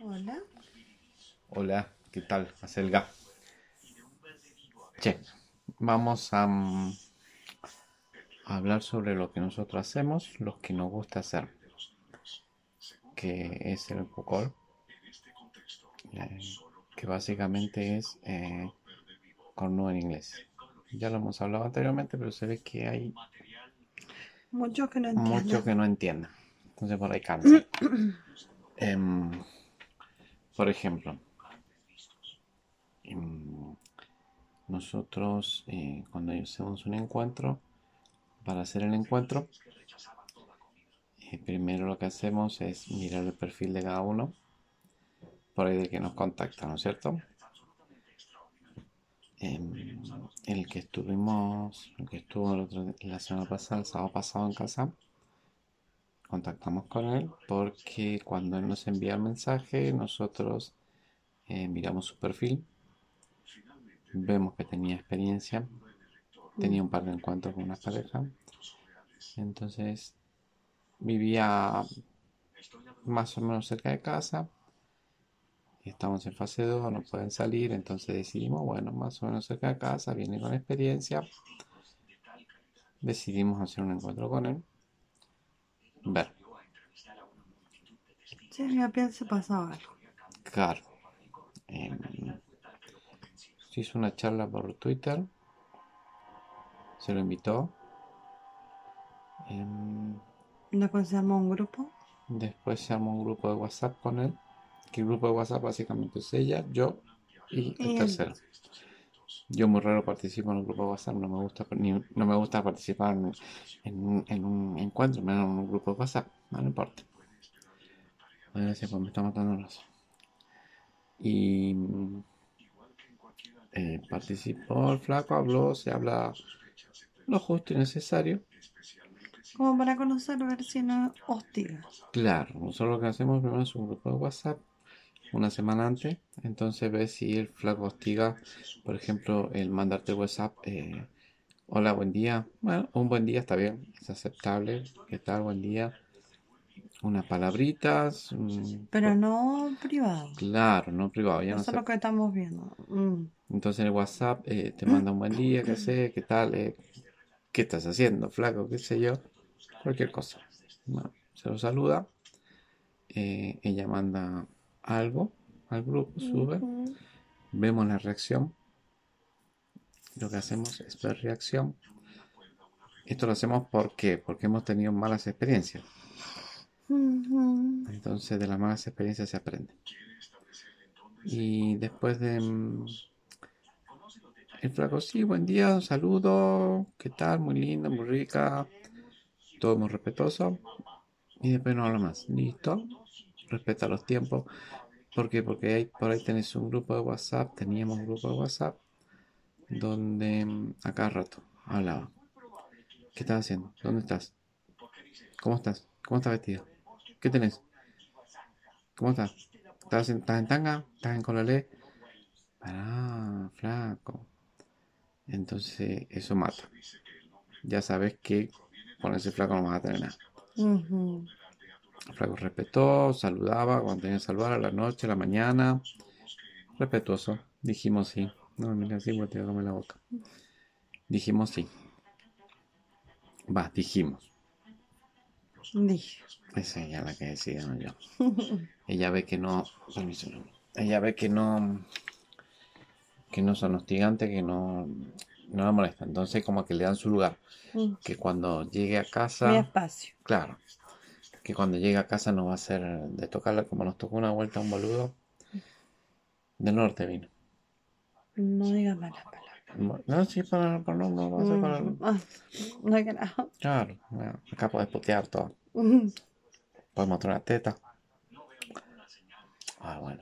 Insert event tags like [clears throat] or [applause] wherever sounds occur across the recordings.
Hola. Hola, ¿qué tal, Acelga? Che, vamos a, mm, a hablar sobre lo que nosotros hacemos, lo que nos gusta hacer, que es el Pucol, eh, que básicamente es eh, cornudo en inglés. Ya lo hemos hablado anteriormente, pero se ve que hay Muchos que no entienden. muchos que no entienden. Entonces por ahí cansa. [clears throat] Em, por ejemplo, em, nosotros eh, cuando hacemos un encuentro, para hacer el encuentro, eh, primero lo que hacemos es mirar el perfil de cada uno, por ahí de que nos contacta, ¿no es cierto? Em, el que estuvimos, el que estuvo la semana pasada, el sábado pasado en casa, contactamos con él. porque cuando él nos envía el mensaje, nosotros eh, miramos su perfil, vemos que tenía experiencia, tenía un par de encuentros con una pareja, entonces vivía más o menos cerca de casa, estamos en fase 2, no pueden salir, entonces decidimos, bueno, más o menos cerca de casa, viene con experiencia, decidimos hacer un encuentro con él, ver. Sí, ya pienso pasaba algo. Claro. Se hizo una charla por Twitter. Se lo invitó. Em, Después se armó un grupo. después se armó un grupo de WhatsApp con él. Que el grupo de WhatsApp básicamente es ella, yo y el Y él. tercero. Yo muy raro participo en un grupo de WhatsApp, no me gusta, ni- no me gusta participar en, en un, en un encuentro, menos en un grupo de WhatsApp, no, importa. Gracias, pues me está matando el oso. Y eh, participó el flaco, habló, se habla lo justo y necesario. Como para conocer, ver si no hostiga. Claro, nosotros lo que hacemos primero es un grupo de WhatsApp una semana antes, entonces ves si el flaco hostiga, por ejemplo, el mandarte WhatsApp, eh, hola, buen día, bueno, un buen día está bien, es aceptable, ¿qué tal? Buen día, unas palabritas, mm, Pero no privado. claro, no privado, ya no Eso es sé. lo que estamos viendo. Mm. Entonces el WhatsApp eh, te manda un buen día, qué sé, qué tal, eh, qué estás haciendo, flaco, qué sé yo, cualquier cosa. Bueno, se lo saluda, eh, ella manda algo al grupo, sube, vemos la reacción. Lo que hacemos es ver reacción. Esto lo hacemos ¿por qué? porque hemos tenido malas experiencias. Entonces de las malas experiencias se aprende. Y después de... mm, El flaco, sí, buen día, un saludo, ¿qué tal? Muy linda, muy rica, todo muy respetuoso. Y después no habla más. Listo, respeta los tiempos. ¿Por qué? Porque hay, por ahí tenés un grupo de WhatsApp, teníamos un grupo de WhatsApp, donde mm, a cada rato hablaba. ¿Qué estás haciendo? ¿Dónde estás? ¿Cómo estás? ¿Cómo estás vestido? ¿Qué tenés? ¿Cómo estás? ¿Estás en, tanga? ¿Estás en colalé? Ah, flaco. Entonces eso mata. Ya sabes que con ese flaco no vas a tener nada. Flaco respetó, saludaba cuando tenía que saludar a la noche, a la mañana. Respetuoso. Dijimos sí. No, mira, así comer la boca. Dijimos sí. Va, dijimos. Dije. Es ella la que decide, no yo. Ella ve que no. Permiso, no. Ella ve que no. Que no son hostigantes, que no. No la molestan. Entonces, como que le dan su lugar. Mm. Que cuando llegue a Mi casa. espacio. Claro. Que cuando llegue a casa no va a ser de tocarla como nos tocó una vuelta un boludo. Del norte vino. No digas malas palabras. No, sí, para, para no, no ser para. Mm. Ah, no hay nada. Claro, bueno, acá podés putear todo. [laughs] Podemos mostrar una teta. Ah, bueno.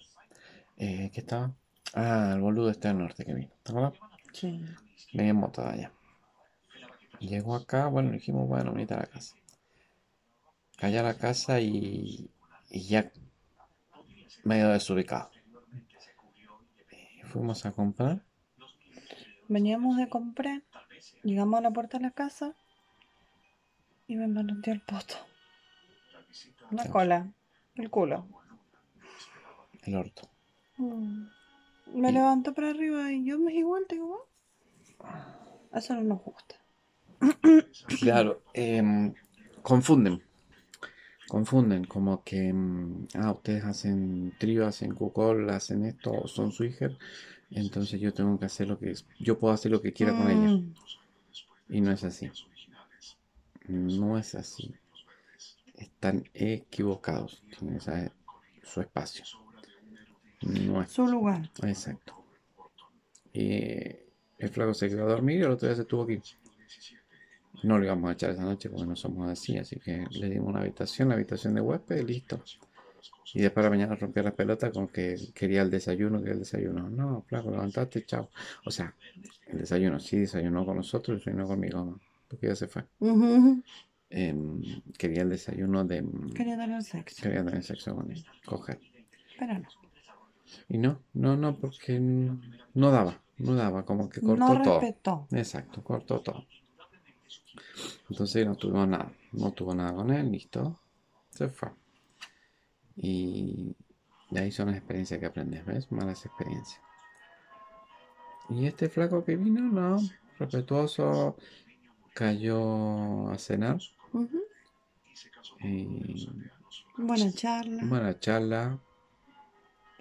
Eh, ¿Qué estaba? Ah, el boludo este del norte que vino. ¿Te acuerdas? Sí. Venía en moto de allá. Llegó acá, bueno, dijimos, bueno, venite a la casa. Callé a la casa y, y ya medio desubicado. Eh, Fuimos a comprar. Veníamos de comprar, llegamos a la puerta de la casa y me manoteó el poto. La Sí. cola, el culo. el orto. Mm. Me Y- levanto para arriba y yo me igual, digo, "Ah, eso no nos gusta. Claro, em, confunden. Confunden, como que, mm, ah, ustedes hacen trío, hacen cucol, hacen esto, o son swingers, entonces yo tengo que hacer lo que, yo puedo hacer lo que quiera con ella. Mm. Y no es así. No es así. Están equivocados. Tienen esa- su espacio. No es. Su lugar. Exacto. Y el flaco se quedó a dormir y el otro día se tuvo que ir. No lo íbamos a echar esa noche porque no somos así, así que le dimos una habitación, la habitación de huésped, listo. Y después a la mañana rompió las pelotas con que quería el desayuno, quería el desayuno. No, flaco, levantaste, chao. O sea, el desayuno, sí desayunó con nosotros, desayunó conmigo, porque ya se fue. Em, quería el desayuno de... Quería tener sexo, Quería tener sexo con ella, coger. pero no. Y no, no, no, porque no daba, no daba, como que cortó No todo. respetó. Exacto, cortó todo. Entonces no tuvimos nada, no tuvo nada con él, listo, se fue. Y de ahí son las experiencias que aprendes, ¿ves? Malas experiencias. Y este flaco que vino, no, respetuoso, cayó a cenar. Y Buena charla. buena charla.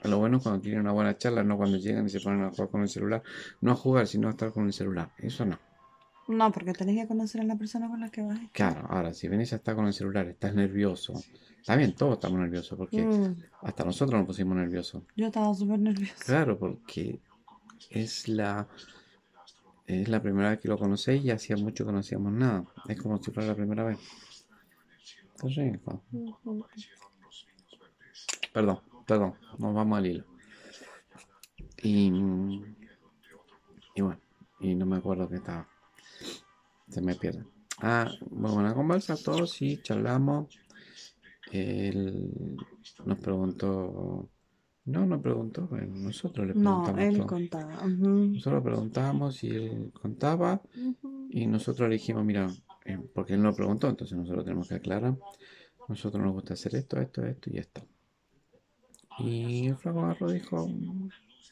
Lo bueno es cuando tienen una buena charla, no cuando llegan y se ponen a jugar con el celular. No a jugar, sino a estar con el celular. Eso no. No, porque tenés que conocer a la persona con la que vas a estar. Claro, ahora, si venís a estar con el celular, estás nervioso. Está bien, todos estamos nerviosos, porque Mm, hasta nosotros nos pusimos nerviosos. Yo estaba súper nerviosa. Claro, porque es la, es la primera vez que lo conocéis y hacía mucho que no hacíamos nada. Es como si fuera la primera vez. Está rico. Ujú. Perdón, perdón, nos vamos al hilo. Y, y bueno, y no me acuerdo qué estaba. Se me pierde. Ah, muy buena conversa, todos sí, charlamos. Él nos preguntó. No, no preguntó, bueno, nosotros le No, preguntamos él todo. contaba. Ujú. Nosotros preguntamos y él contaba y nosotros le dijimos, mira, eh, porque él nos preguntó, entonces nosotros tenemos que aclarar. Nosotros nos gusta hacer esto, esto, esto y esto. Y el flaco agarró y dijo,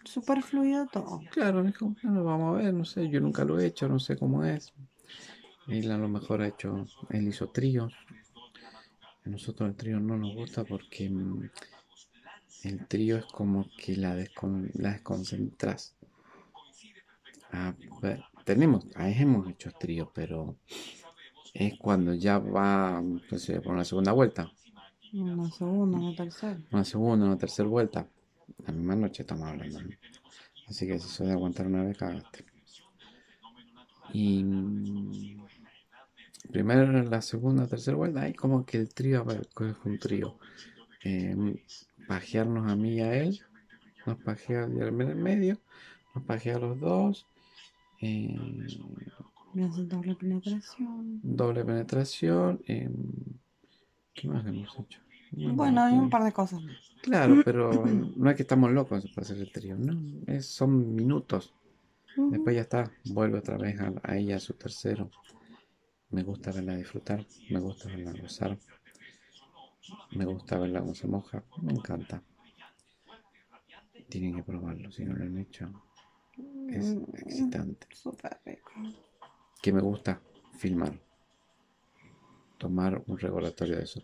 Súper fluido todo. claro, dijo, bueno, vamos a ver, no sé, yo nunca lo he hecho, no sé cómo es. Él a lo mejor ha hecho, él hizo tríos. A nosotros el trío no nos gusta porque mm, el trío es como que la, descon- la desconcentras. A ver, tenemos, ah, hemos hecho tríos, pero es cuando ya va, sé, por una segunda vuelta, Una segunda, una tercera. una segunda, una tercera vuelta. La misma noche estamos hablando. ¿no? Así que si soy de aguantar una vez, cagaste. Y primero, la segunda, tercera vuelta, ahí como que el trío, a ver, ¿qué es un trío? Eh, pajearnos a mí y a él, nos pajea en el medio, nos pajea a los dos, eh, doble penetración. doble penetración, eh, ¿qué más hemos hecho? No Bueno, hay un par de cosas. Claro, pero [laughs] no es que estamos locos para hacer el trío, no, es, son minutos. Después ya está, vuelve otra vez a, a ella, a su tercero. Me gusta verla disfrutar, me gusta verla gozar, me gusta verla cómo se moja, me encanta. Tienen que probarlo, si no lo han hecho, es Mm, excitante. Súper rico. Que me gusta filmar, tomar un recordatorio de eso.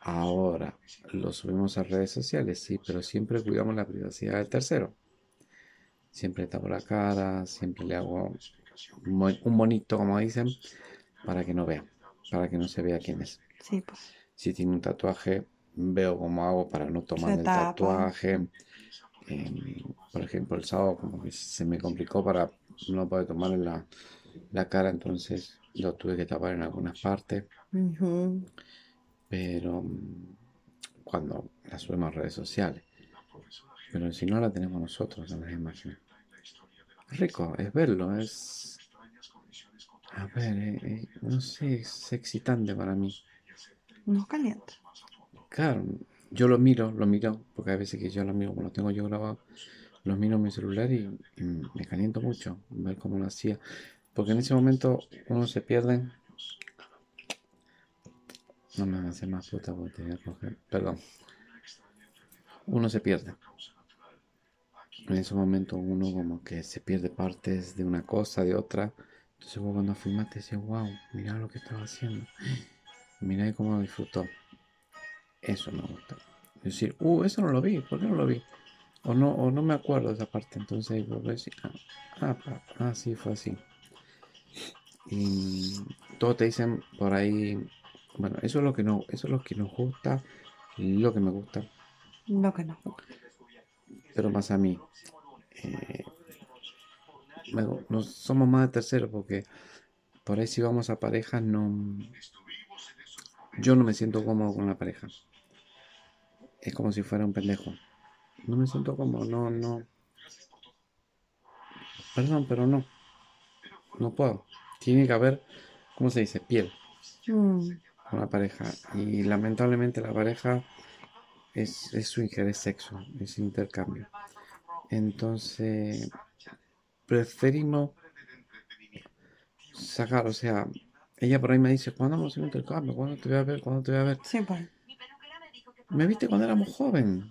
Ahora, lo subimos a redes sociales, sí, pero siempre cuidamos la privacidad del tercero. Siempre tapo la cara, siempre le hago un mo- un monito, como dicen, para que no vea, para que no se vea quién es. Sí, pues. Si tiene un tatuaje, veo cómo hago para no tomar el tatuaje. Em, por ejemplo, el sábado como que se me complicó para no poder tomar la, la cara, entonces lo tuve que tapar en algunas partes, pero mm, cuando la subimos a redes sociales. Pero si no la tenemos nosotros en las imágenes. Rico, es verlo, es... A ver, eh, eh, no sé, es excitante para mí. Nos calienta. Claro, yo lo miro, lo miro, porque hay veces que yo lo miro, como lo tengo yo grabado, lo miro en mi celular y, y me caliento mucho ver cómo lo hacía. Porque en ese momento uno se pierde. No me hace más puta porque. Perdón. uno se pierde. En ese momento uno como que se pierde partes de una cosa, de otra. Entonces vos cuando filmaste decís, wow, mira lo que estaba haciendo. Mira cómo disfrutó. Eso me gusta. Decir, uh, eso no lo vi, ¿por qué no lo vi? O no, o no me acuerdo de esa parte. Entonces vos decís, ah, ah, ah, sí, fue así. Y todos te dicen por ahí, bueno, eso es lo que no, eso es lo que nos gusta, lo que me gusta. Lo que no. Pero más a mí. Eh, no somos más de tercero porque por ahí si vamos a pareja no yo no me siento cómodo con la pareja. Es como si fuera un pendejo. No me siento cómodo no no. Perdón pero no. No puedo. Tiene que haber cómo se dice piel. Mm, con la pareja. Y lamentablemente la pareja es, es su es sexo es intercambio entonces preferimos sacar, o sea, ella por ahí me dice, ¿cuándo vamos a hacer un intercambio? ¿Cuándo te voy a ver? ¿Cuándo te voy a ver? sí, pues. Me viste cuando éramos jóvenes.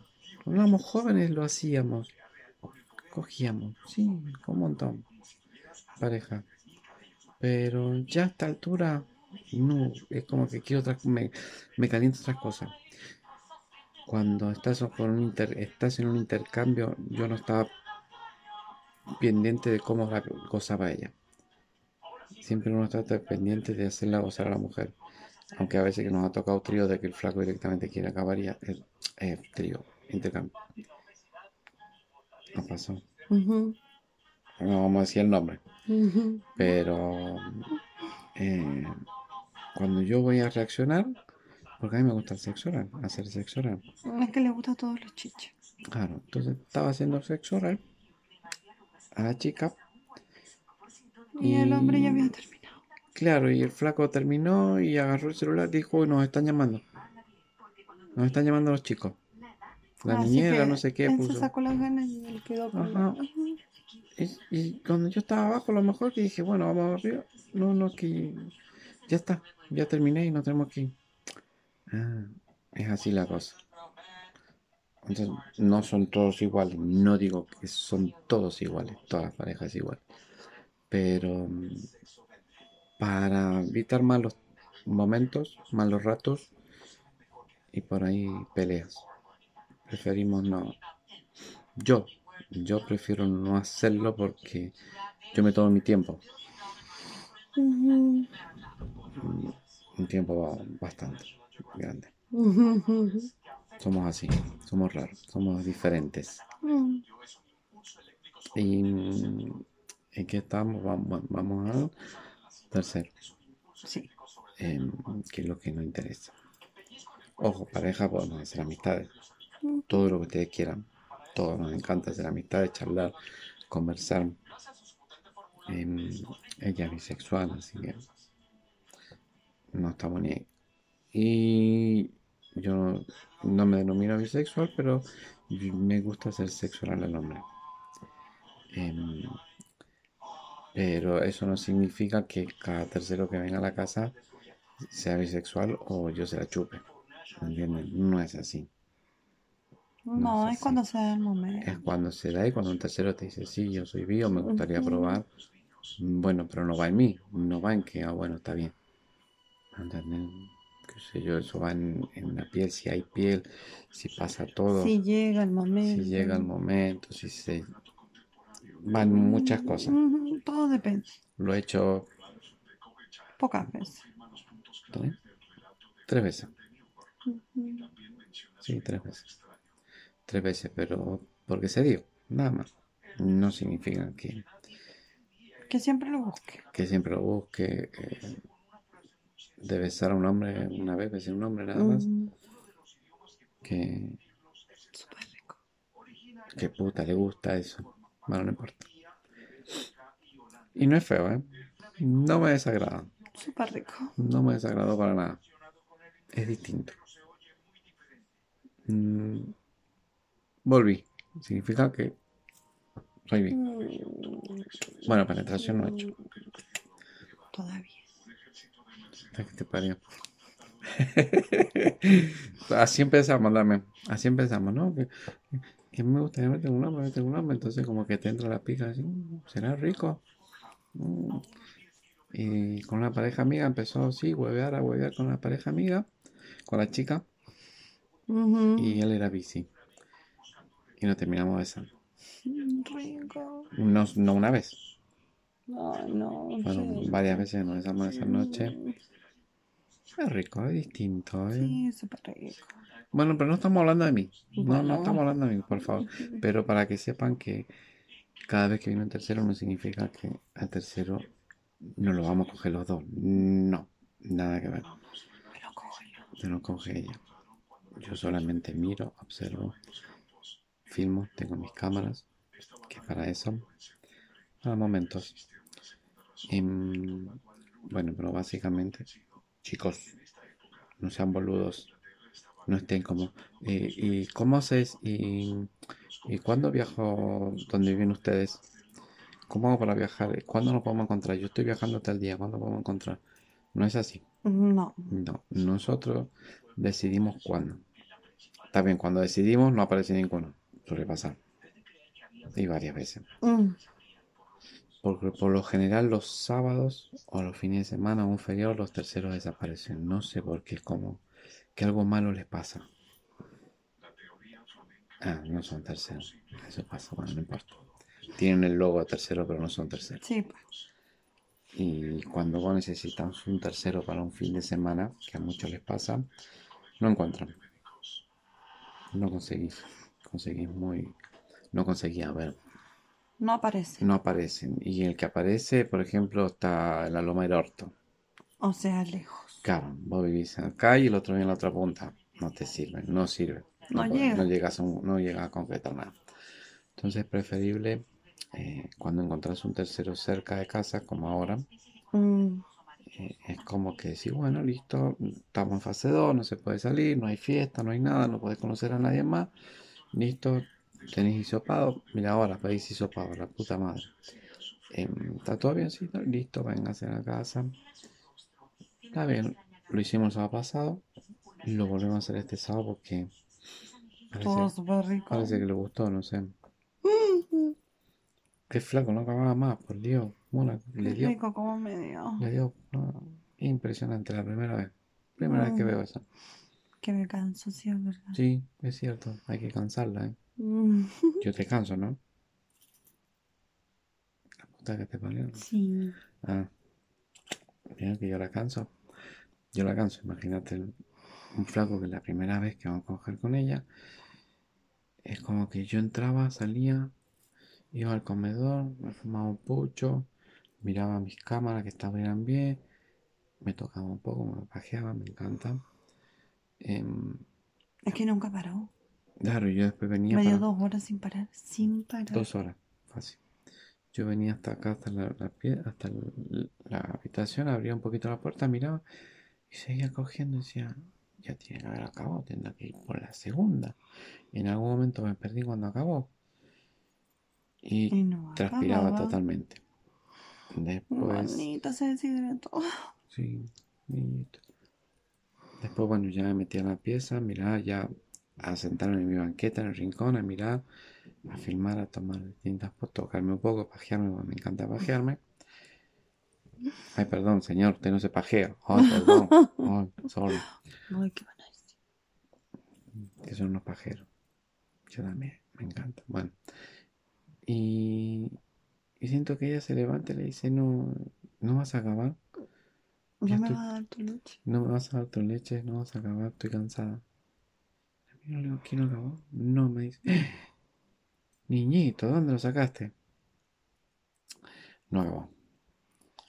Cuando éramos jóvenes lo hacíamos. Cogíamos, sí, un montón. Pareja. Pero ya a esta altura, no, es como que quiero otras, me, me caliento otras cosas. Cuando estás, con un inter- estás en un intercambio, yo no estaba pendiente de cómo la gozaba ella. Siempre uno está pendiente de hacerla gozar a la mujer. Aunque a veces que nos ha tocado trío de que el flaco directamente quiere acabar y el eh, trío, intercambio. No pasó. No vamos a decir el nombre. Pero eh, cuando yo voy a reaccionar, porque a mí me gusta el sexo oral, hacer sexo oral. Es que le gusta a todos los chiches. Claro, entonces estaba haciendo sexo oral a la chica. Y el hombre ya Y- había terminado. Claro, y el flaco terminó y agarró el celular y dijo, nos están llamando. Nos están llamando los chicos. La Así niñera, no sé qué, él puso. se sacó las ganas y él quedó con Ajá. Y, y cuando yo estaba abajo, a lo mejor que dije, bueno, vamos arriba. No, no, que ya está, ya terminé y no tenemos que ir. Ah, es así la cosa. Entonces, no son todos iguales. No digo que son todos iguales, todas las parejas iguales. Pero mm, para evitar malos momentos, malos ratos y por ahí peleas. Preferimos no. Yo, yo prefiero no hacerlo porque yo me tomo mi tiempo. Mm, Un tiempo ba- bastante grande. Somos así, somos raros, somos diferentes. Mm. Y mm, en qué estamos, vamos, vamos al tercero, Sí. em, que es lo que nos interesa. Ojo, pareja, podemos hacer amistades, todo lo que ustedes quieran. Todo nos encanta hacer amistades, charlar, conversar. Em, ella es bisexual, así que no estamos ni ahí. Y yo no, me denomino bisexual, pero me gusta hacer sexo oral al hombre. Em, pero eso no significa que cada tercero que venga a la casa sea bisexual o yo se la chupe. ¿Me entienden? No es así. No, es cuando se da el momento. Es cuando se da y cuando un tercero te dice, sí, yo soy bio, me gustaría probar. Bueno, pero no va en mí, no va en que, ah, bueno, está bien. ¿Entienden? Qué sé yo, eso va en, en la piel, si hay piel, si pasa todo, Si llega el momento. si llega el momento, si se... Van muchas cosas. Todo depende. Lo he hecho Pocas veces. ¿tres? tres veces. Sí, tres veces. Tres veces, pero porque se dio, nada más. No significa que, Que siempre lo busque. que siempre lo busque. eh, de besar a un hombre una vez, besar a un hombre nada más. Que, Súper rico. que puta le gusta eso. Bueno, no importa. Y no es feo, ¿eh? No me desagrada. Súper rico. No me desagradó para nada. Es distinto. Mm, volví. Significa que soy bi. Mm, Bueno, penetración no he hecho. Todavía. Hasta que te parió. [laughs] así empezamos también. Así empezamos, ¿no? Que, que me gustaría meter un hombre, meter un hombre. Entonces, como que te entra la pica así, "Mm, será rico. Mm. Y con la pareja amiga empezó así, huevear a huevear con la pareja amiga, con la chica. Y él era bici. Y nos terminamos besando. Rico. No, no una vez, Ay, no. fueron sí. varias veces nos besamos esa noche. Es rico, es distinto, ¿eh? Sí, súper rico. Bueno, pero no estamos hablando de mí. No, no estamos hablando de mí, por favor. Pero para que sepan que cada vez que viene un tercero no significa que al tercero no lo vamos a coger los dos. No, nada que ver. Cógelo. Yo no coge ella. Yo solamente miro, observo, filmo, tengo mis cámaras, que para eso, para momentos. Em, bueno, pero básicamente, chicos, no sean boludos, no estén como, eh, ¿y cómo haces? ¿Y, y cuándo viajo donde viven ustedes? ¿Cómo hago para viajar? ¿Cuándo nos podemos encontrar? Yo estoy viajando tal día, ¿cuándo podemos encontrar? No es así. No. No, nosotros decidimos cuándo. Está bien, cuando decidimos no aparece ninguno. Suele pasar. Y varias veces. Mm, Porque por lo general los sábados o los fines de semana o un feriado los terceros desaparecen. No sé por qué, es como que algo malo les pasa. Ah, no son terceros. Eso pasa, bueno, no importa. Tienen el logo de tercero, pero no son terceros. Sí, pues. Y cuando vos necesitas un tercero para un fin de semana, que a muchos les pasa, no encuentran. No conseguís. Conseguís muy... No conseguía ver. No aparece. No aparecen. Y el que aparece, por ejemplo, está en la Loma del Orto. O sea, lejos. Claro, vos vivís acá y el otro vive en la otra punta. No te sirve, no sirve. No llega. No llegas a, un- no llegas a concretar nada. Entonces es preferible eh, cuando encontrás un tercero cerca de casa, como ahora, Mm, eh, es como que decir, bueno, listo, estamos en fase 2, no se puede salir, no hay fiesta, no hay nada, no podés conocer a nadie más. Listo, tenéis hisopado, mira ahora, pedís hisopado, la puta madre. Em, ¿Está todo bien? Sí, listo, véngase a la casa. Está bien, lo hicimos el sábado pasado, lo volvemos a hacer este sábado porque todo súper rico. parece que le gustó, no sé. Qué flaco, no acababa más, por Dios. Qué le dio rico como me dio. le dio impresionante la primera vez. Primera vez que Mm. veo eso. Que me canso, sí, es verdad. Sí, es cierto, hay que cansarla, ¿eh? Mm, Yo te canso, ¿no? La puta que te parió. Sí. Ah, mira que yo la canso. Yo la canso, imagínate un flaco que la primera vez que vamos a coger con ella es como que yo entraba, salía, iba al comedor, me fumaba un pucho, miraba mis cámaras que estaban bien, me tocaba un poco, me pajeaba, me encanta. Em, Es que nunca paró. Claro, yo después venía Me dio para dos horas sin parar. Sin parar. dos horas, fácil. Yo venía hasta acá, hasta la, la pie- hasta la habitación, abría un poquito la puerta, miraba y seguía cogiendo y decía, ya tiene que haber acabado, tendrá que ir por la segunda. Y en algún momento me perdí cuando acabó. Y Y no transpiraba acababa. totalmente. Después, Manita, se deshidrató. sí, niñito. Después, bueno, ya me metí a la pieza, miraba ya a sentarme en mi banqueta en el rincón, a mirar, a filmar, a tomar distintas fotos, tocarme un poco, pajearme, me encanta pajearme. Ay, perdón, señor, usted no se pajea. Ay, perdón. [laughs] Ay, sorry. Ay, qué van a decir. Que son unos pajeros. Yo también, me encanta. Bueno. Y, y siento que ella se levanta y le dice, no, no vas a acabar. Ya Ya me estoy- va a dar tu leche. No me vas a dar tu leche, no vas a acabar, estoy cansada. Y yo le digo, ¿quién lo acabó? No, me dice. [gasps] Niñito, ¿dónde lo sacaste? No acabó.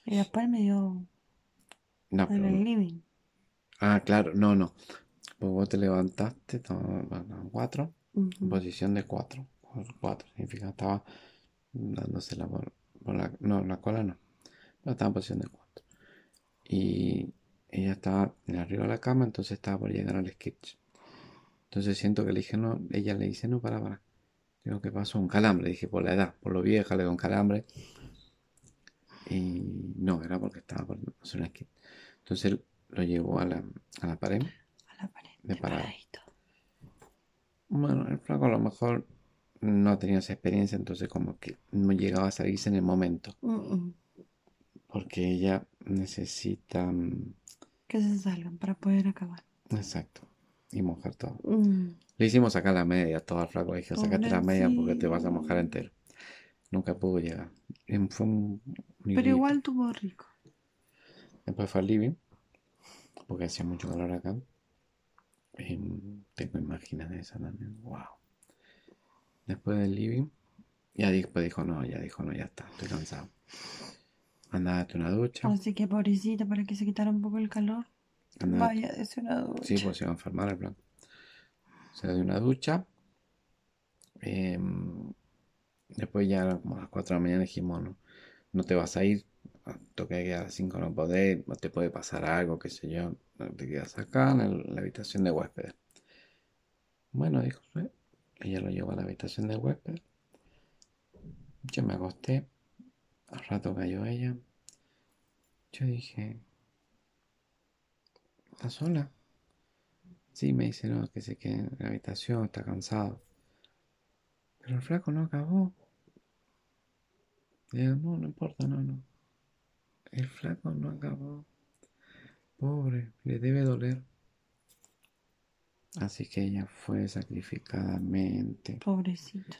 Y después me dio No, en el living. Ah, claro, no, no. Pues vos te levantaste, cuatro, en Ujú. posición de cuatro. Cuatro significa estaba dándose la por, por la, no, la cola no. Pero estaba en posición de cuatro. Y ella estaba en arriba de la cama, entonces estaba por llegar al sketch. Entonces siento que le dije, no, ella le dice, no, para, para. Digo, ¿qué pasó? Un calambre, dije, por la edad, por lo vieja, le dio un calambre. Y no, era porque estaba por hacer un sketch. Entonces lo llevó a la, a la pared. A la pared. De parado. paradito. Bueno, el flaco a lo mejor no tenía esa experiencia, entonces como que no llegaba a salirse en el momento, porque ella necesita... mm, Que se salgan para poder acabar. Exacto, y mojar todo. Mm. Le hicimos sacar la media, todo al flaco, le dije, sacate la media porque te vas a mojar entero. Nunca pudo llegar. Fue un Pero igual tuvo rico. Después fue al living, porque hacía mucho calor acá. Em, tengo imágenes de esa también. Wow. Después del living, ya después dijo, no, ya dijo, no, ya está, estoy cansado. Anda, date una ducha. Así que pobrecita, para que se quitara un poco el calor. Vaya, es una ducha. Sí, pues se iba a enfermar el plan. Se dio una ducha. em, después ya como a las 4 de la mañana dijimos, no, no te vas a ir. Toqué que a las 5 no podés, no te puede pasar algo, qué sé yo. no Te quedas acá en el- la habitación de huéspedes. Bueno, dijo, "Sí". ella lo llevó a la habitación de huéspedes. Yo me acosté. Al rato cayó ella. Yo dije, ¿estás sola? Sí, me dice, no, que se quede en la habitación, está cansado. Pero el flaco no acabó. Digo, no, no importa, no, no. El flaco no acabó. Pobre, le debe doler. Así que ella fue sacrificadamente Pobrecito.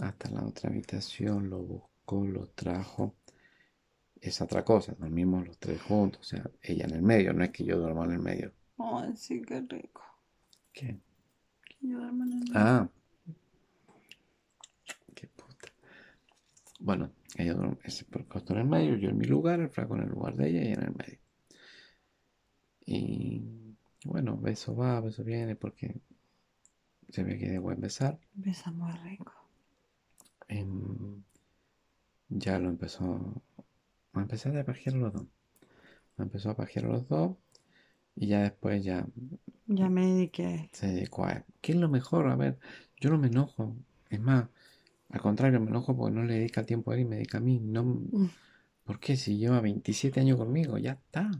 hasta la otra habitación, lo buscó, lo trajo. Es otra cosa, dormimos los tres juntos, o sea, ella en el medio, no es que yo duerma en el medio. Ay, sí, qué rico. ¿Qué? Que yo duerma en el medio. Ah. Qué puta. Bueno, ella duerme, se acostó en el medio, yo en mi lugar, el flaco en el lugar de ella y en el medio. Y bueno, beso va, beso viene, porque se ve que de buen besar. Besa muy rico. Em, ya lo empezó. Me empecé a pajear los dos. Empezó a pajear los dos. Y ya después ya Ya me dediqué. se dedicó a él. ¿Qué es lo mejor? A ver, yo no me enojo. Es más, al contrario, me enojo porque no le dedica tiempo a él y me dedica a mí. No, ¿por qué? Si lleva 27 años conmigo, ya está.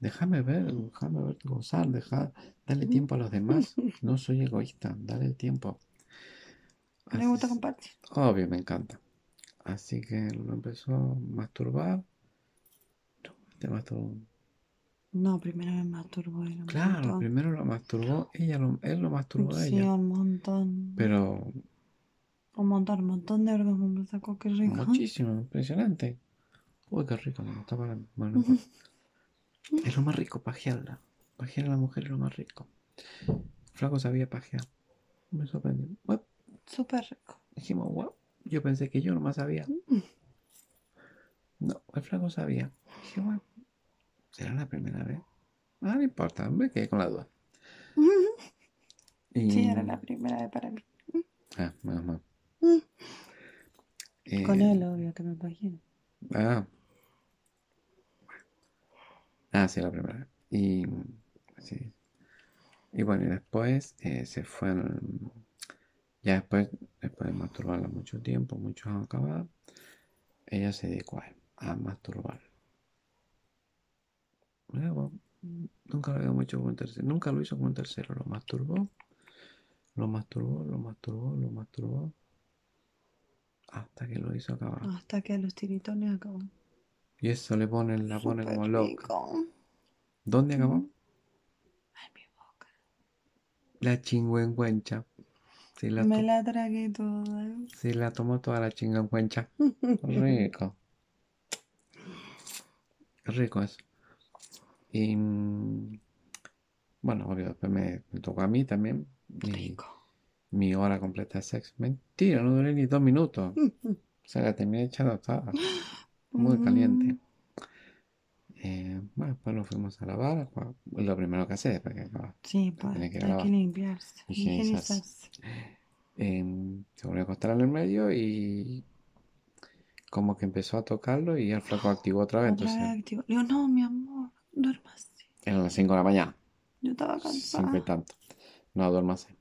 Déjame ver, déjame ver gozar, deja, dale tiempo a los demás. [laughs] No soy egoísta, dale el tiempo. Me gusta compartir. Obvio, me encanta. Así que lo empezó a masturbar. Te masturbó. No, primero me masturbo y lo Claro, montón. primero lo masturbó, ella lo, él lo masturbó a Sí, ella. un montón. Pero Un montón, un montón de orgasmos me sacó, qué rico. muchísimo, impresionante. Uy, qué rico, me está parando. Bueno, es lo más rico, pajearla. Pajear a la mujer es lo más rico. Flaco sabía pajear. Me sorprendió. Súper rico. dijimos, wow. Yo pensé que yo nomás sabía. No, el flaco sabía. Dije, bueno, ¿será la primera vez? Ah, no importa, me quedé con la duda. Y- [laughs] Sí, era la primera vez para mí. Ah, menos mal. Eh, Con él, obvio, que me imagino. Ah. Ah, sí, la primera vez. Y, sí. Y bueno, y después eh, se fue al- Ya después, después de masturbarla mucho tiempo, mucho a acabar, ella se dedicó a, a masturbar. Nunca lo había hecho con un tercero, nunca lo hizo con un tercero, lo masturbó, lo masturbó, lo masturbó, lo masturbó, hasta que lo hizo acabar. Hasta que los tiritones acabó. Y eso le pone, la pone como loca. rico. ¿Dónde acabó? Ay, mi boca. La chingüengüencha. La, Me la tragué toda. se la tomó toda la chingüengüencha. [laughs] Rico. Rico eso. Y mm, bueno, obvio, después me, me tocó a mí también. Mi, Rico. mi hora completa de sexo. Mentira, no duré ni dos minutos. [laughs] O sea, la terminé echando toda. [gasps] Muy caliente. Eh, bueno, después nos fuimos a lavar. Lo primero que hacer después que acabar. Sí, pues Tiene que hay que limpiarse. Higienizarse. Em, se volvió a acostar en el medio y como que empezó a tocarlo y el flaco activó otra vez. Otra vez Entonces, activo. Le digo, no, mi amor, duérmase. eran las 5 de la mañana, Yo estaba 5 y cansada. tanto. No, duérmase.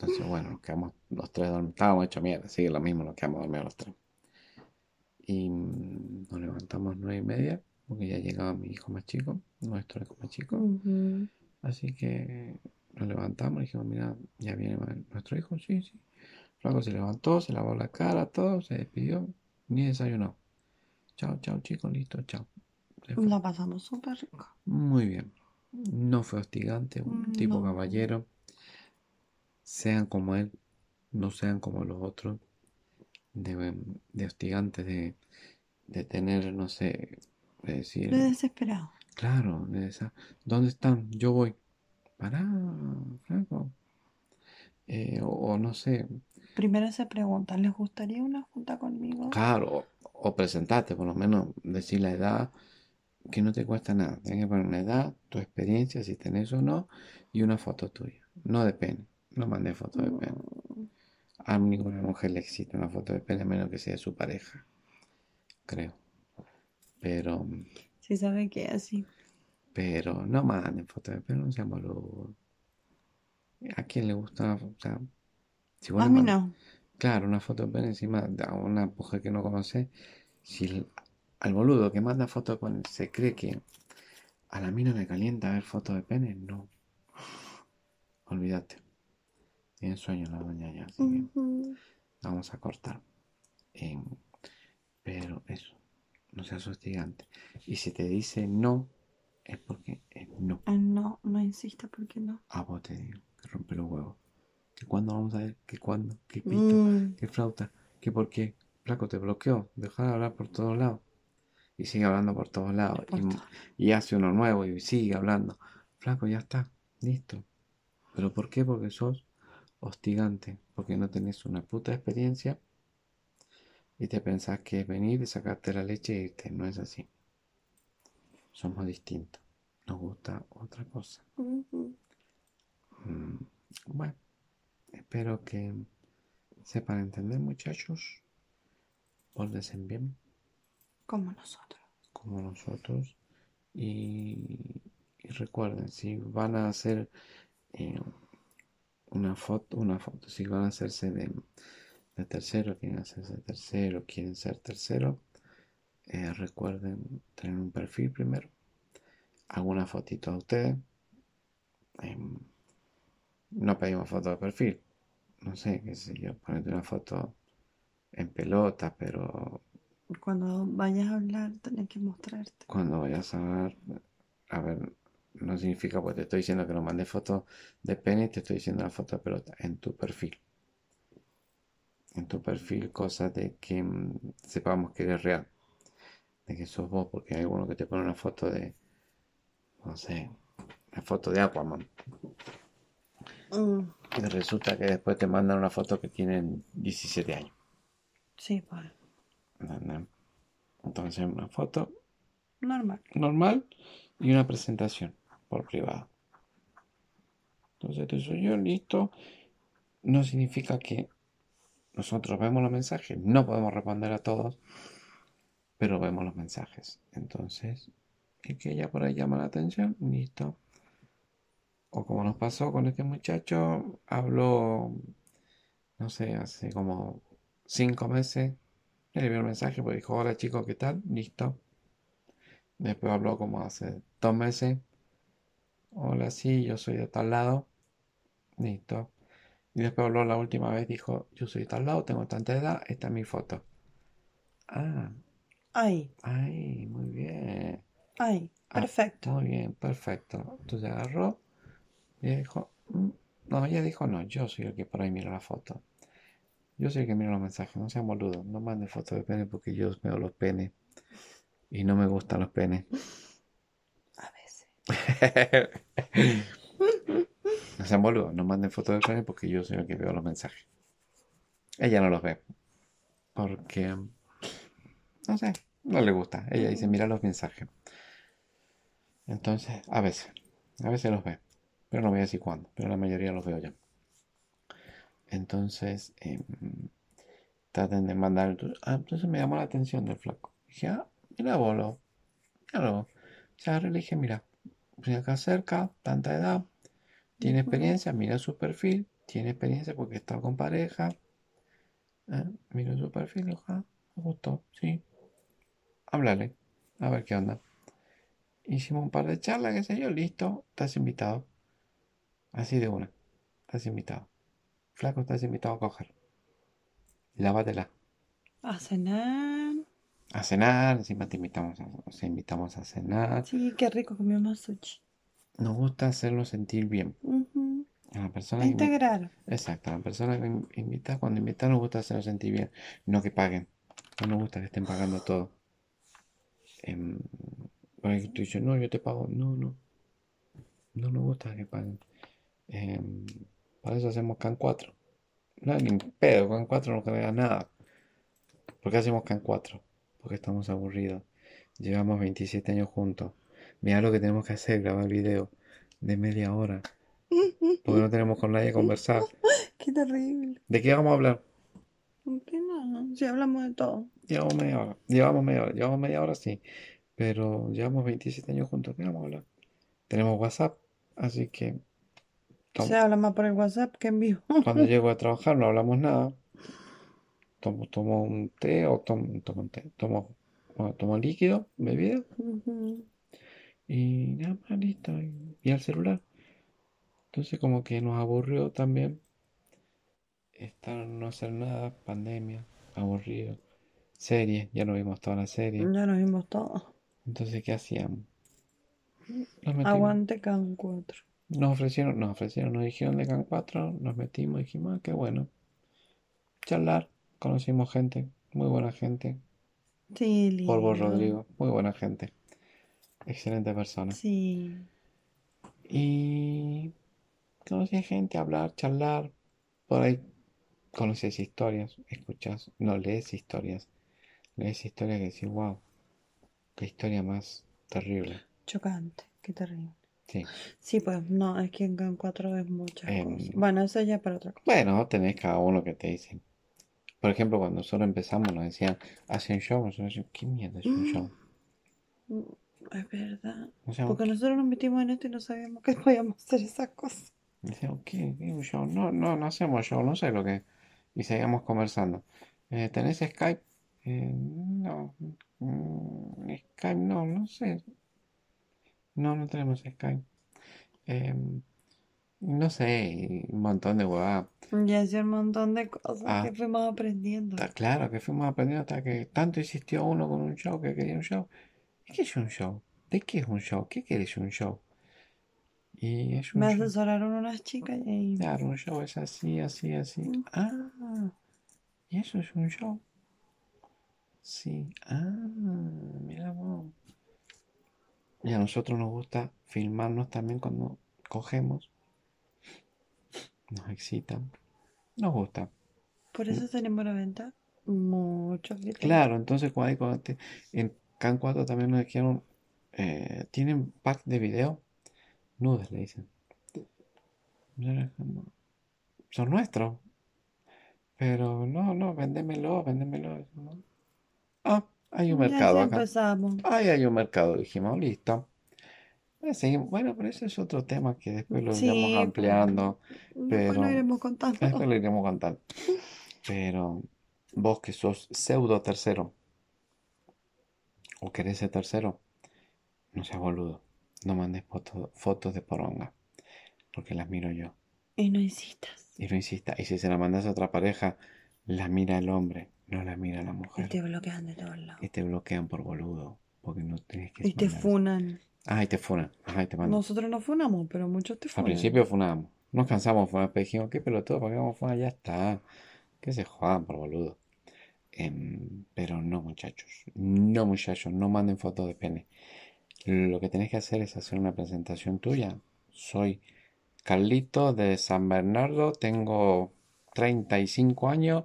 Entonces, bueno, nos quedamos los tres dormidos. Estábamos hechos mierda, sigue lo mismo, nos quedamos dormidos los tres. Y mm, nos levantamos nueve y media porque ya llegaba mi hijo más chico, nuestro hijo más chico. Así que nos levantamos y dijimos, mira, ya viene nuestro hijo, sí, sí. Flaco se levantó, se lavó la cara, todo, se despidió, ni desayunó. Chao, chao chicos, listo, chao. La pasamos súper rico. Muy bien. No fue hostigante, un tipo No. caballero. Sean como él, no sean como los otros. De, de hostigantes, de, de tener, no sé, de decir, Lo desesperado. claro, de esa, ¿dónde están? Yo voy. Pará, flaco. Eh, o, o no sé, Primero se pregunta, ¿les gustaría una junta conmigo? claro, o, o presentarte, por lo menos decir la edad, que no te cuesta nada. Tienes que poner una edad, tu experiencia, si tenés o no, y una foto tuya. No de pene. No mandé foto de pene. Mm, A ninguna mujer le existe una foto de pene a menos que sea su pareja. Creo. Pero, Sí sabe que así. pero no manden foto de pene, no sean boludos. ¿A quién le gusta? O sea, si vos A mí no. Claro, una foto de pene encima a una mujer que no conoce. Si el- al boludo que manda fotos de pene se cree que a la mina le calienta ver fotos de pene, no. [sighs] Olvídate. Tiene sueño la doña ya, así que vamos a cortar. Pero eso, no seas hostigante. Y si te dice no, es porque es no. Ah, no, no insista porque no. A vos te digo, que rompe los huevos. Que cuándo vamos a ver, que cuándo, que pito. Mm, ¿Qué flauta? ¿Qué por qué? Flaco, te bloqueó. Deja de hablar por todos lados. Y sigue hablando por todos lados. por Y, todo. y hace uno nuevo y sigue hablando. Flaco, ya está. Listo. ¿Pero por qué? Porque sos hostigante. Porque no tenés una puta experiencia. Y te pensás que es venir y sacarte la leche e irte. No es así. Somos distintos. Nos gusta otra cosa. Mm, Bueno, espero que sepan entender, muchachos. Pórtense bien Como nosotros. como nosotros. Y, y recuerden, si van a hacer eh, una foto, una foto, si van a hacerse de, de tercero, quieren hacerse de tercero, quieren ser tercero, eh, recuerden tener un perfil primero, alguna fotito a ustedes. Em, no pedimos foto de perfil, no sé, qué sé yo, ponerte una foto en pelota, pero Cuando vayas a hablar, tenés que mostrarte. cuando vayas a ver, a ver, no significa pues te estoy diciendo que no mandes fotos de pene, te estoy diciendo la foto de pelota en tu perfil. En tu perfil, cosa de que mm, sepamos que eres real, de que sos vos, porque hay alguno que te pone una foto de, no sé, una foto de Aquaman. Mm, Y resulta que después te mandan una foto que tienen 17 años. Sí, pues. Entonces, una foto Normal. normal y una presentación por privado. Entonces, te soy yo, listo. No significa que nosotros vemos los mensajes, no podemos responder a todos, pero vemos los mensajes. Entonces, el que ella por ahí llama la atención, listo. O como nos pasó con este muchacho, habló, no sé, hace como cinco meses. Le vio el mensaje, pues dijo, hola chicos, ¿qué tal? Listo. Después habló como hace dos meses. Hola, sí, yo soy de tal lado. Listo. Y después habló la última vez, dijo, yo soy tal lado, tengo tanta edad, esta es mi foto. Ah, Ahí, ay, muy bien. ahí. Ah, Perfecto. Muy bien, perfecto. Entonces agarró y dijo, "Mm, no, ella dijo, no, yo soy el que por ahí mira la foto. Yo soy el que mira los mensajes, no sean boludos, no manden fotos de pene porque yo veo los penes y no me gustan los penes. A veces. [laughs] No sean boludos, no manden fotos de pene porque yo soy el que veo los mensajes. Ella no los ve. Porque, no sé, no le gusta. Ella dice, mira los mensajes. Entonces, a veces, a veces los ve. Pero no voy a decir cuándo, pero la mayoría los veo ya. Entonces, em, traten de mandar. Ah, entonces me llamó la atención del flaco. Dije, ah, mira bolo. Claro. Se agarré y le dije, mira, acá cerca, tanta edad, tiene experiencia, mira su perfil, tiene experiencia porque está con pareja. Ah, Mira su perfil, ah, me gustó, sí. Háblale, a ver qué onda. hicimos un par de charlas, qué sé yo, listo, estás invitado. Así de una, estás invitado. Flaco, estás invitado a coger. Lávatela. A cenar. A cenar, encima te invitamos a, invitamos a cenar. Sí, qué rico comimos sushi. Nos gusta hacerlo sentir bien. Ujú. A la persona integrar. Exacto, a la persona que in- invita, cuando invita nos gusta hacerlo sentir bien, no que paguen. No nos gusta que estén pagando todo. Em, porque tú dices, no, yo te pago. No, no. No nos gusta que paguen. Em, para eso hacemos CAN 4. No, ni pedo, CAN 4 no carga nada. ¿Por qué hacemos CAN 4? Porque estamos aburridos. Llevamos 27 años juntos. Mira lo que tenemos que hacer, grabar video de media hora. [laughs] Porque no tenemos con nadie a conversar. [laughs] Qué terrible. ¿De qué vamos a hablar? ¿Qué no? Si hablamos de todo. Llevamos media hora. Llevamos media hora. Llevamos media hora, sí. Pero llevamos 27 años juntos. ¿Qué vamos a hablar? Tenemos WhatsApp. Así que tom- Se habla más por el WhatsApp que en vivo. cuando [laughs] llego a trabajar no hablamos nada. Tomo, tomo un té o tomo, tomo un té. Tomo, bueno, tomo líquido, bebida. Y nada más, listo. Y, y al celular. Entonces como que nos aburrió también estar no hacer nada, pandemia, aburrido. Series, ya no vimos toda la serie. Ya nos vimos todos. Entonces, ¿qué hacíamos? Nos metimos. Aguante can 4. Nos ofrecieron, nos ofrecieron, nos dijeron de Can 4, nos metimos y dijimos, ah, qué bueno. Charlar, conocimos gente, muy buena gente. Sí, Polvo lindo. Rodrigo, muy buena gente. Excelente persona. Sí. Y conocí gente, hablar, charlar. Por ahí conoces historias, escuchas, no lees historias. Lees historias que decís, wow, qué historia más terrible. Chocante. Qué terrible. Sí. Sí, pues no, es que en 4 es muchas cosas. Bueno, eso ya para otra cosa. Bueno, tenés cada uno que te dicen. Por ejemplo, cuando nosotros empezamos nos decían, hacen show, nosotros decíamos, ¿qué mierda es un show? Mm, Es verdad. Porque nosotros nos metimos en esto y no sabíamos que podíamos hacer esas cosas. decíamos, ¿qué, qué un show? No, no, no hacemos show, no sé lo que es. Y seguíamos conversando. Eh, ¿tenés Skype? Eh, no. Mm, Skype, no, no sé. No, no tenemos Skype. Em, no sé, un montón de huevadas. Y hacía un montón de cosas Ah. que fuimos aprendiendo. Está claro que fuimos aprendiendo hasta que tanto insistió uno con un show que quería un show. ¿Y qué es un show? ¿De qué es un show? ¿Qué querés un show? Y es un Me show. asesoraron unas chicas y ahí. Claro, un show es así, así, así. Mm. Ah, ¿y eso es un show? Sí. Ah, mira vos. Y a nosotros nos gusta filmarnos también cuando cogemos. Nos excitan. Nos gusta. Por eso tenemos la venta. Muchos clientes. Claro, entonces cuando, hay- cuando te- en Can 4 también nos dijeron, eh, ¿tienen pack de video? Nudes, le dicen. Son nuestros. Pero no, no, véndemelo, véndemelo. Ah, hay un Ya mercado acá. empezamos. Ahí hay un mercado, dijimos, listo. Eh. Bueno, pero ese es otro tema que después lo Sí, iremos pues. ampliando. Después lo Pero- iremos contando. Después lo iremos contando. Pero vos que sos pseudo tercero o querés ser tercero, no seas boludo. No mandes foto- fotos de poronga. Porque las miro yo. Y no insistas. Y no insista. Y si se la mandas a otra pareja, la mira el hombre, no la mira la Y mujer. te bloquean de todos lados. Y te bloquean por boludo. Porque no tienes que Y te funan. Ah, y te funan. Ajá, y te mandan. Nosotros no funamos, pero muchos te Al funan. principio funábamos. Nos cansamos de funar, pero dijimos, qué pelotudo, ¿para qué vamos a funar? Ya está. Que se jodan por boludo. Em, pero no, muchachos. No, muchachos, no manden fotos de pene. Lo que tenés que hacer es hacer una presentación tuya. Soy Carlito de San Bernardo, tengo 35 años,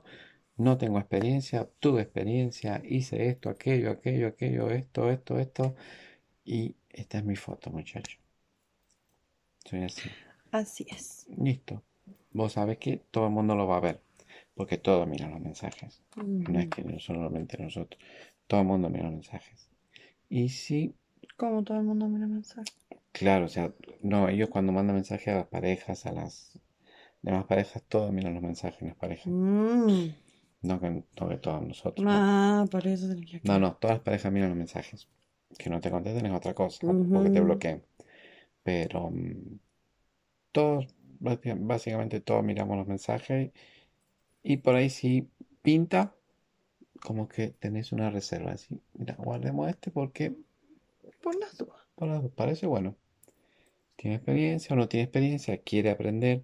no tengo experiencia, tuve experiencia, hice esto, aquello, aquello, aquello, esto, esto, esto. Y esta es mi foto, muchachos. Soy así. Así es. Listo. Vos sabés que todo el mundo lo va a ver. Porque todos miran los mensajes. No es que no solamente nosotros. Todo el mundo mira los mensajes. Y sí, Como todo el mundo mira mensaje. claro, o sea, no, ellos cuando mandan mensajes a las parejas, a las demás parejas, todos miran los mensajes en las parejas. Mm. No que, no que todos nosotros. Ah, por eso tenés que No, no, todas las parejas miran los mensajes. Que no te contesten es otra cosa, o que te Ujú. bloqueen. Pero mm, todos, básica- básicamente todos miramos los mensajes y por ahí si pinta, como que tenés una reserva. Así, mira, guardemos este porque Por las dudas. por las dudas, parece bueno. Tiene experiencia o no tiene experiencia, quiere aprender,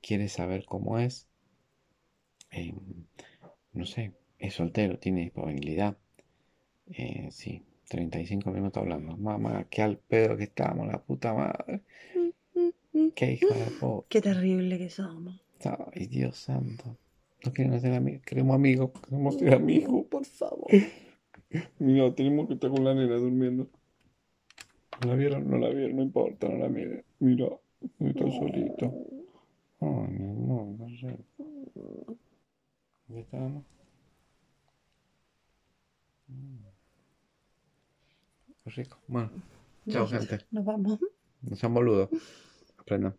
quiere saber cómo es. eh, no sé, es soltero, tiene disponibilidad. Eh, sí, 35 minutos hablando. Mamá, qué al pedo que estamos, la puta madre. Qué hija de puta. Qué terrible que somos. Ay, Dios santo. No quieren hacer amigos, queremos amigos, queremos ser amigos. Por favor. [laughs] Mira, tenemos que estar con la nena durmiendo. ¿No la vieron? No la vieron, no importa, no la miren. Mira, está solito. Ay, mi amor, no sé. ¿Dónde estábamos? Mm. Qué rico. Bueno, chao, gente. Nos vamos. No sean boludos. Aprendan.